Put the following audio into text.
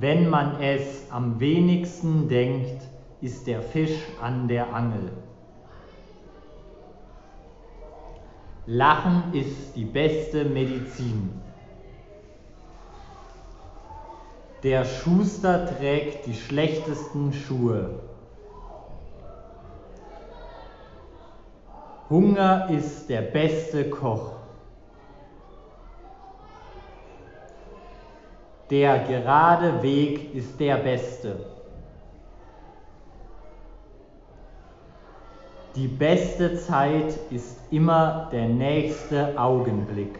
Wenn man es am wenigsten denkt, ist der Fisch an der Angel. Lachen ist die beste Medizin. Der Schuster trägt die schlechtesten Schuhe. Hunger ist der beste Koch. Der gerade Weg ist der beste. Die beste Zeit ist immer der nächste Augenblick.